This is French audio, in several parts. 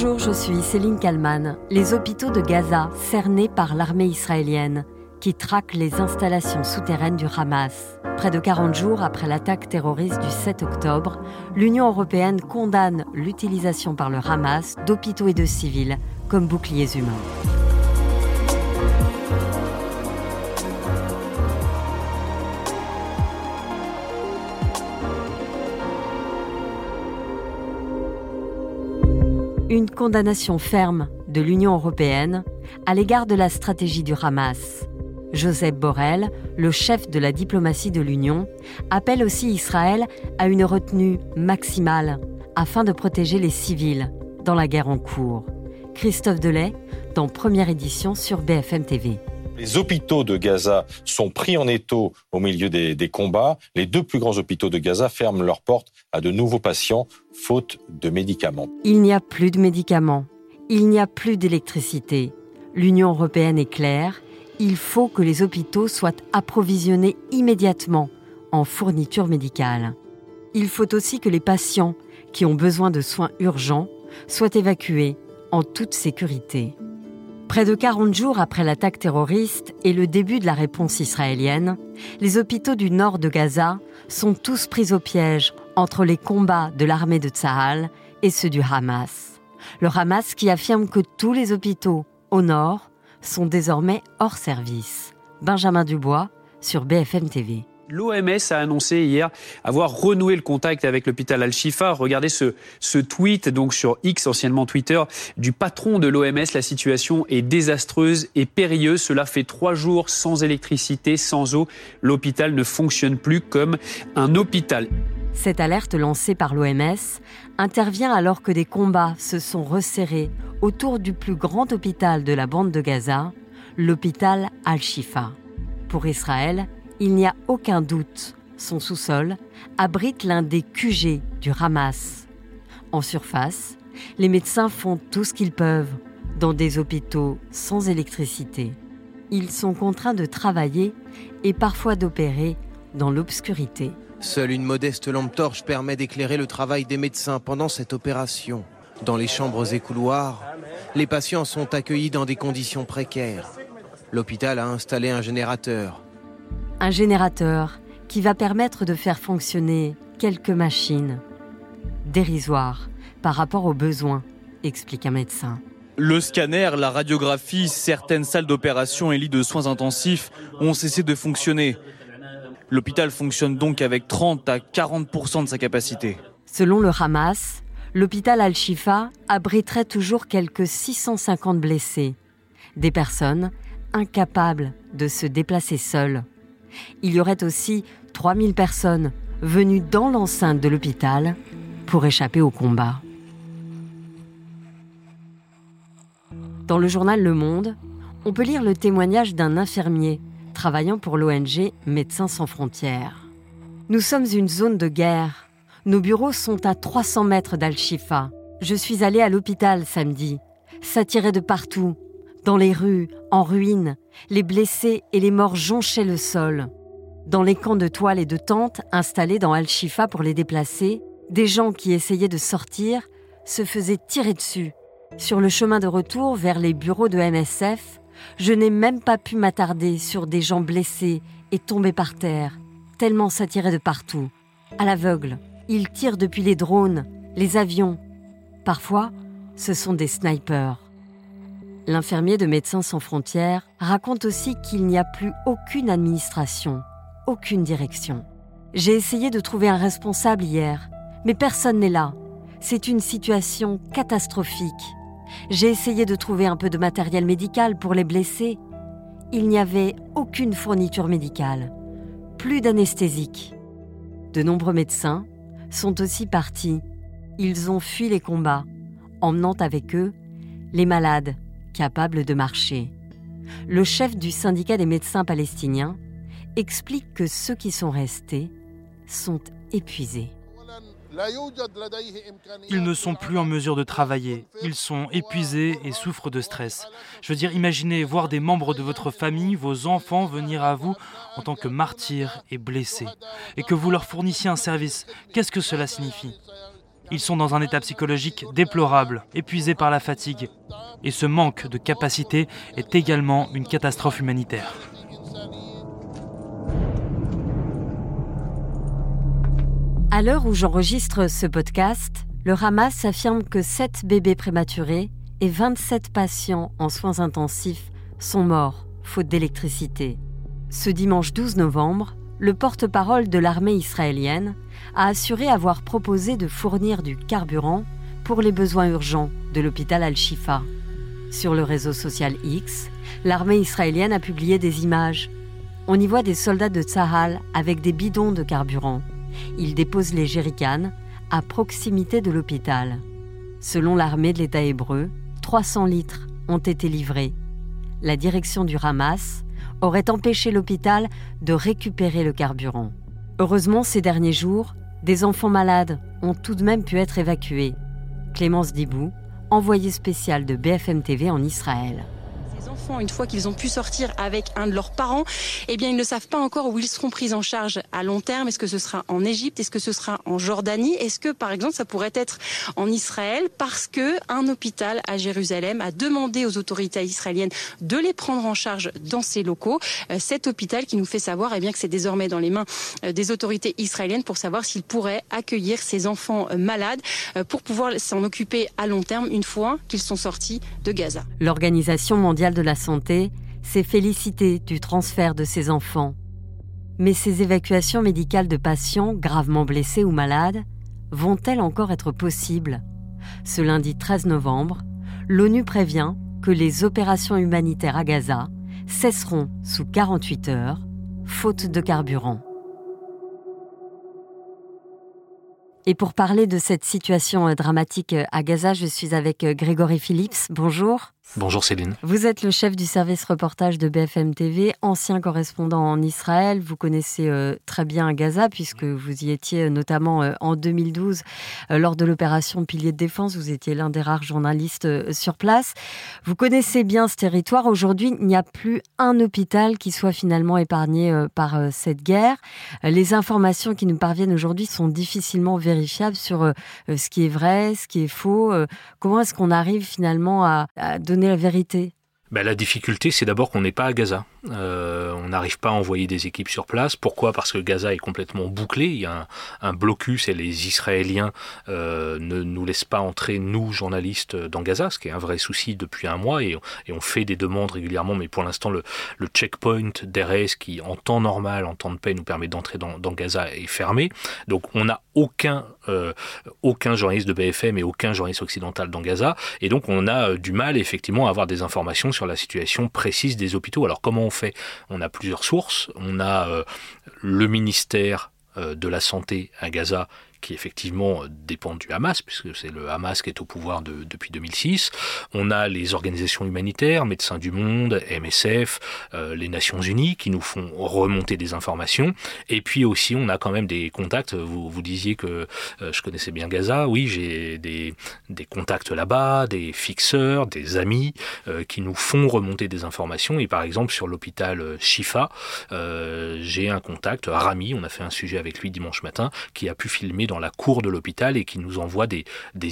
Bonjour, je suis Céline Kalman. Les hôpitaux de Gaza, cernés par l'armée israélienne, qui traque les installations souterraines du Hamas. Près de 40 jours après l'attaque terroriste du 7 octobre, l'Union européenne condamne l'utilisation par le Hamas d'hôpitaux et de civils comme boucliers humains. Une condamnation ferme de l'Union européenne à l'égard de la stratégie du Hamas. Joseph Borrell, le chef de la diplomatie de l'Union, appelle aussi Israël à une retenue maximale afin de protéger les civils dans la guerre en cours. Christophe Delay, dans première édition sur BFM TV. Les hôpitaux de Gaza sont pris en étau au milieu des, combats. Les deux plus grands hôpitaux de Gaza ferment leurs portes à de nouveaux patients, faute de médicaments. Il n'y a plus de médicaments. Il n'y a plus d'électricité. L'Union européenne est claire. Il faut que les hôpitaux soient approvisionnés immédiatement en fournitures médicales. Il faut aussi que les patients qui ont besoin de soins urgents soient évacués en toute sécurité. Près de 40 jours après l'attaque terroriste et le début de la réponse israélienne, les hôpitaux du nord de Gaza sont tous pris au piège entre les combats de l'armée de Tsahal et ceux du Hamas. Le Hamas qui affirme que tous les hôpitaux au nord sont désormais hors service. Benjamin Dubois sur BFM TV. L'OMS a annoncé hier avoir renoué le contact avec l'hôpital Al-Shifa. Regardez ce, tweet, donc sur X, anciennement Twitter, du patron de l'OMS. La situation est désastreuse et périlleuse. Cela fait trois jours sans électricité, sans eau. L'hôpital ne fonctionne plus comme un hôpital. Cette alerte lancée par l'OMS intervient alors que des combats se sont resserrés autour du plus grand hôpital de la bande de Gaza, l'hôpital Al-Shifa. Pour Israël, il n'y a aucun doute, son sous-sol abrite l'un des QG du Hamas. En surface, les médecins font tout ce qu'ils peuvent dans des hôpitaux sans électricité. Ils sont contraints de travailler et parfois d'opérer dans l'obscurité. Seule une modeste lampe torche permet d'éclairer le travail des médecins pendant cette opération. Dans les chambres et couloirs, les patients sont accueillis dans des conditions précaires. L'hôpital a installé un générateur. Un générateur qui va permettre de faire fonctionner quelques machines. Dérisoire par rapport aux besoins, explique un médecin. Le scanner, la radiographie, certaines salles d'opération et lits de soins intensifs ont cessé de fonctionner. L'hôpital fonctionne donc avec 30 à 40% de sa capacité. Selon le Hamas, l'hôpital Al-Shifa abriterait toujours quelques 650 blessés, des personnes incapables de se déplacer seules. Il y aurait aussi 3000 personnes venues dans l'enceinte de l'hôpital pour échapper au combat. Dans le journal Le Monde, on peut lire le témoignage d'un infirmier travaillant pour l'ONG Médecins sans frontières. Nous sommes une zone de guerre. Nos bureaux sont à 300 mètres d'Al-Shifa. Je suis allé à l'hôpital samedi. Ça tirait de partout. Dans les rues, en ruine, les blessés et les morts jonchaient le sol. Dans les camps de toiles et de tentes installés dans Al-Shifa pour les déplacer, des gens qui essayaient de sortir se faisaient tirer dessus. Sur le chemin de retour vers les bureaux de MSF, je n'ai même pas pu m'attarder sur des gens blessés et tombés par terre, tellement ça tirait de partout. À l'aveugle, ils tirent depuis les drones, les avions. Parfois, ce sont des snipers. L'infirmier de Médecins sans frontières raconte aussi qu'il n'y a plus aucune administration, aucune direction. J'ai essayé de trouver un responsable hier, mais personne n'est là. C'est une situation catastrophique. J'ai essayé de trouver un peu de matériel médical pour les blessés. Il n'y avait aucune fourniture médicale, plus d'anesthésique. De nombreux médecins sont aussi partis. Ils ont fui les combats, emmenant avec eux les malades capables de marcher. Le chef du syndicat des médecins palestiniens explique que ceux qui sont restés sont épuisés. Ils ne sont plus en mesure de travailler, ils sont épuisés et souffrent de stress. Je veux dire, imaginez voir des membres de votre famille, vos enfants, venir à vous en tant que martyrs et blessés, et que vous leur fournissiez un service. Qu'est-ce que cela signifie? Ils sont dans un état psychologique déplorable, épuisés par la fatigue. Et ce manque de capacité est également une catastrophe humanitaire. À l'heure où j'enregistre ce podcast, le Hamas affirme que 7 bébés prématurés et 27 patients en soins intensifs sont morts, faute d'électricité. Ce dimanche 12 novembre, le porte-parole de l'armée israélienne a assuré avoir proposé de fournir du carburant pour les besoins urgents de l'hôpital Al-Shifa. Sur le réseau social X, l'armée israélienne a publié des images. On y voit des soldats de Tsahal avec des bidons de carburant. Ils déposent les jerrycans à proximité de l'hôpital. Selon l'armée de l'État hébreu, 300 litres ont été livrés. La direction du Hamas aurait empêché l'hôpital de récupérer le carburant. Heureusement, ces derniers jours, des enfants malades ont tout de même pu être évacués. Clémence Dibou, envoyée spéciale de BFM TV en Israël une fois qu'ils ont pu sortir avec un de leurs parents, eh bien, ils ne savent pas encore où ils seront pris en charge à long terme. Est-ce que ce sera en Égypte? Est-ce que ce sera en Jordanie? Est-ce que, par exemple, ça pourrait être en Israël? Parce que un hôpital à Jérusalem a demandé aux autorités israéliennes de les prendre en charge dans ces locaux. Euh, cet hôpital qui nous fait savoir eh bien, que c'est désormais dans les mains euh, des autorités israéliennes pour savoir s'ils pourraient accueillir ces enfants euh, malades pour pouvoir s'en occuper à long terme une fois qu'ils sont sortis de Gaza. L'Organisation mondiale de la santé s'est félicité du transfert de ses enfants. Mais ces évacuations médicales de patients gravement blessés ou malades vont-elles encore être possibles? Ce lundi 13 novembre, l'ONU prévient que les opérations humanitaires à Gaza cesseront sous 48 heures, faute de carburant. Et pour parler de cette situation dramatique à Gaza, je suis avec Grégory Phillips. Bonjour. Bonjour Céline. Vous êtes le chef du service reportage de BFM TV, ancien correspondant en Israël. Vous connaissez euh, très bien Gaza puisque vous y étiez euh, notamment euh, en 2012 lors de l'opération Pilier de défense. Vous étiez l'un des rares journalistes sur place. Vous connaissez bien ce territoire. Aujourd'hui, il n'y a plus un hôpital qui soit finalement épargné par cette guerre. Les informations qui nous parviennent aujourd'hui sont difficilement vérifiables sur ce qui est vrai, ce qui est faux. Comment est-ce qu'on arrive finalement à, à donner la vérité ben, La difficulté, c'est d'abord qu'on n'est pas à Gaza. Euh, on n'arrive pas à envoyer des équipes sur place. Pourquoi? Parce que Gaza est complètement bouclé. Il y a un, blocus et les Israéliens euh, ne nous laissent pas entrer, nous, journalistes, dans Gaza, ce qui est un vrai souci depuis un mois. Et, on fait des demandes régulièrement, mais pour l'instant, le, checkpoint d'Erez, qui en temps normal, en temps de paix, nous permet d'entrer dans, Gaza, est fermé. Donc on n'a aucun, euh, aucun journaliste de BFM et aucun journaliste occidental dans Gaza. Et donc on a du mal, effectivement, à avoir des informations sur la situation précise des hôpitaux. Alors comment on fait? On a plusieurs sources. On a euh, le ministère euh, de la Santé à Gaza qui effectivement dépendent du Hamas, puisque c'est le Hamas qui est au pouvoir depuis 2006. On a les organisations humanitaires, Médecins du Monde, MSF, euh, les Nations Unies, qui nous font remonter des informations. Et puis aussi, on a quand même des contacts. Vous, vous disiez que euh, je connaissais bien Gaza. Oui, j'ai des, contacts là-bas, des fixeurs, des amis euh, qui nous font remonter des informations. Et par exemple, sur l'hôpital Shifa, j'ai un contact, Rami, on a fait un sujet avec lui dimanche matin, qui a pu filmer dans la cour de l'hôpital et qui nous envoie des,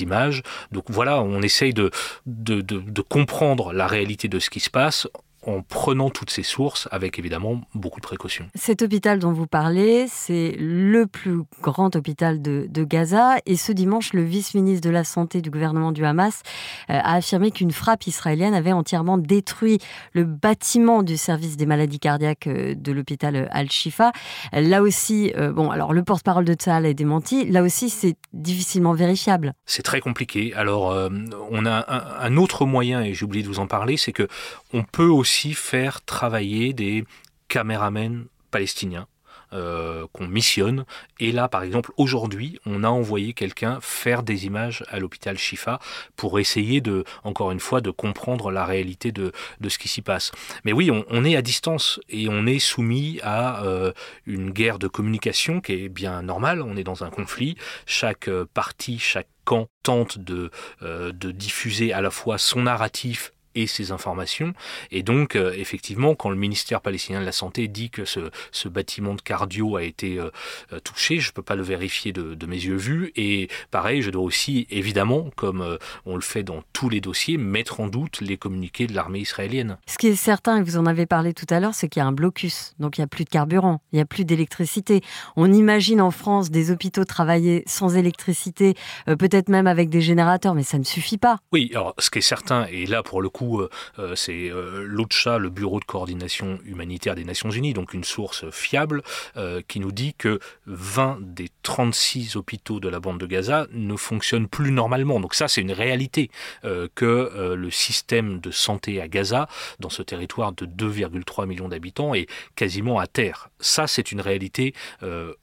images. Donc voilà, on essaye de, de comprendre la réalité de ce qui se passe en prenant toutes ces sources avec évidemment beaucoup de précautions. Cet hôpital dont vous parlez, c'est le plus grand hôpital de, Gaza et ce dimanche, le vice-ministre de la Santé du gouvernement du Hamas euh, a affirmé qu'une frappe israélienne avait entièrement détruit le bâtiment du service des maladies cardiaques euh, de l'hôpital Al-Shifa. Là aussi, euh, bon, alors le porte-parole de Tzahal est démenti, là aussi c'est difficilement vérifiable. C'est très compliqué. Alors on a un, un autre moyen, et j'ai oublié de vous en parler, c'est que on peut aussi faire travailler des caméramens palestiniens. Euh, qu'on missionne. Et là, par exemple, aujourd'hui, on a envoyé quelqu'un faire des images à l'hôpital Shifa pour essayer de, encore une fois, de comprendre la réalité de, de ce qui s'y passe. Mais oui, on, est à distance et on est soumis à euh, une guerre de communication qui est bien normale. On est dans un conflit. Chaque euh, partie, chaque camp tente de, de diffuser à la fois son narratif et ces informations. Et donc, euh, effectivement, quand le ministère palestinien de la Santé dit que ce, ce bâtiment de cardio a été euh, euh, touché, je ne peux pas le vérifier de, de, mes yeux vus. Et pareil, je dois aussi, évidemment, comme on le fait dans tous les dossiers, mettre en doute les communiqués de l'armée israélienne. Ce qui est certain, et vous en avez parlé tout à l'heure, c'est qu'il y a un blocus. Donc, il n'y a plus de carburant, il n'y a plus d'électricité. On imagine en France des hôpitaux travailler sans électricité, peut-être même avec des générateurs, mais ça ne suffit pas. Oui, alors ce qui est certain, et là pour le coup, euh, euh, c'est euh, l'OCHA, le Bureau de coordination humanitaire des Nations Unies, donc une source fiable, qui nous dit que 20 des 36 hôpitaux de la bande de Gaza ne fonctionnent plus normalement. Donc ça, c'est une réalité que le système de santé à Gaza, dans ce territoire de 2,3 millions d'habitants, est quasiment à terre. Ça, c'est une réalité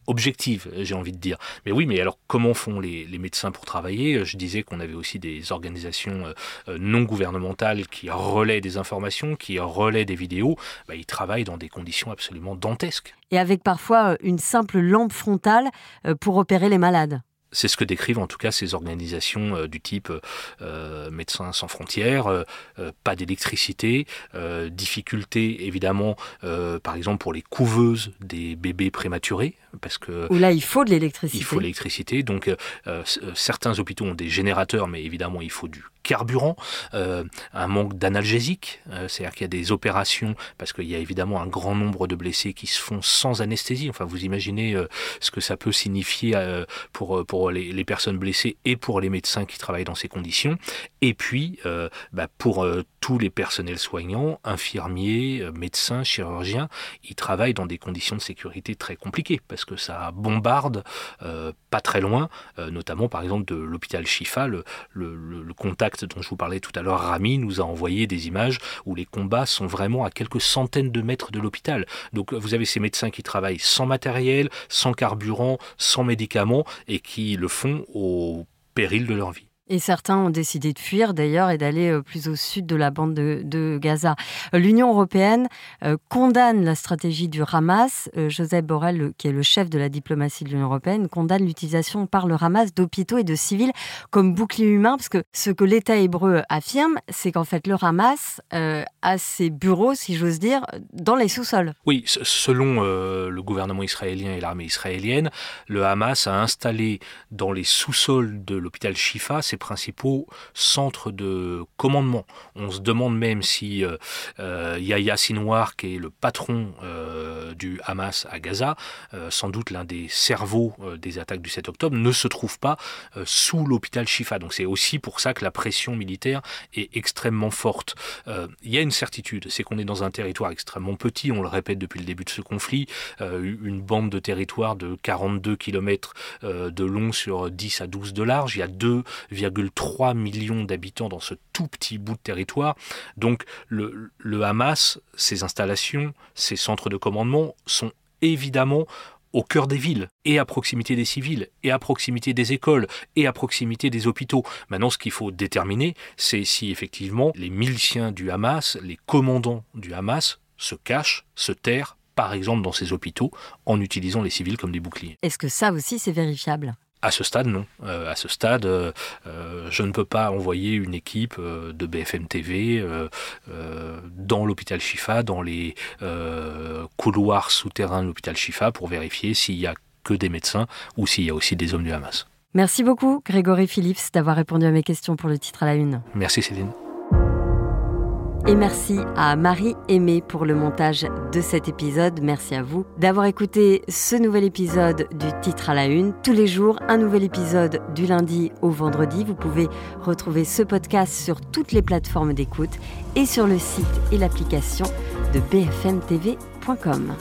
objective, j'ai envie de dire. Mais oui, mais alors comment font les, les médecins pour travailler? Je disais qu'on avait aussi des organisations non gouvernementales qui relaient des informations, qui relaient des vidéos, bah, ils travaillent dans des conditions absolument dantesques. Et avec parfois euh, une simple lampe frontale euh, pour opérer les malades. C'est ce que décrivent en tout cas ces organisations euh, du type euh, Médecins sans frontières, euh, pas d'électricité, difficulté évidemment par exemple pour les couveuses des bébés prématurés, parce que... Où là il faut de l'électricité. Il faut l'électricité, donc certains hôpitaux ont des générateurs, mais évidemment il faut du carburant, euh, un manque d'analgésique, euh, c'est-à-dire qu'il y a des opérations, parce qu'il y a évidemment un grand nombre de blessés qui se font sans anesthésie. Enfin, vous imaginez euh, ce que ça peut signifier pour, pour les, personnes blessées et pour les médecins qui travaillent dans ces conditions. Et puis, bah, pour tous les personnels soignants, infirmiers, médecins, chirurgiens, ils travaillent dans des conditions de sécurité très compliquées, parce que ça bombarde pas très loin, notamment par exemple de l'hôpital Chifa, le contact dont je vous parlais tout à l'heure, Rami, nous a envoyé des images où les combats sont vraiment à quelques centaines de mètres de l'hôpital. Donc vous avez ces médecins qui travaillent sans matériel, sans carburant, sans médicaments et qui le font au péril de leur vie. Et certains ont décidé de fuir d'ailleurs et d'aller euh, plus au sud de la bande de, Gaza. Euh, L'Union européenne euh, condamne la stratégie du Hamas. Joseph Borrell, qui est le chef de la diplomatie de l'Union européenne, condamne l'utilisation par le Hamas d'hôpitaux et de civils comme bouclier humain, parce que ce que l'État hébreu affirme, c'est qu'en fait le Hamas a ses bureaux, si j'ose dire, dans les sous-sols. Oui, selon le gouvernement israélien et l'armée israélienne, le Hamas a installé dans les sous-sols de l'hôpital Shifa principaux centres de commandement. On se demande même si euh, euh, Yahya Sinwar, qui est le patron euh, du Hamas à Gaza, sans doute l'un des cerveaux des attaques du 7 octobre, ne se trouve pas sous l'hôpital Shifa. Donc c'est aussi pour ça que la pression militaire est extrêmement forte. Il y a une certitude, c'est qu'on est dans un territoire extrêmement petit, on le répète depuis le début de ce conflit, une bande de territoire de 42 km de long sur 10 à 12 de large, il y a 2,3 millions d'habitants dans ce tout petit bout de territoire. Donc le, le Hamas, ses installations, ses centres de commandement sont évidemment au cœur des villes, et à proximité des civils, et à proximité des écoles, et à proximité des hôpitaux. Maintenant, ce qu'il faut déterminer, c'est si effectivement les miliciens du Hamas, les commandants du Hamas, se cachent, se terrent, par exemple dans ces hôpitaux, en utilisant les civils comme des boucliers. Est-ce que ça aussi c'est vérifiable? À ce stade, non. Euh, à ce stade, euh, je ne peux pas envoyer une équipe euh, de BFM TV euh, euh, dans l'hôpital Chifa, dans les euh, couloirs souterrains de l'hôpital Chifa, pour vérifier s'il y a que des médecins ou s'il y a aussi des hommes du Hamas. Merci beaucoup, Grégory Phillips, d'avoir répondu à mes questions pour le titre à la une. Merci Céline. Et merci à Marie Aimée pour le montage de cet épisode. Merci à vous d'avoir écouté ce nouvel épisode du titre à la une. Tous les jours, un nouvel épisode du lundi au vendredi. Vous pouvez retrouver ce podcast sur toutes les plateformes d'écoute et sur le site et l'application de bfmtv.com.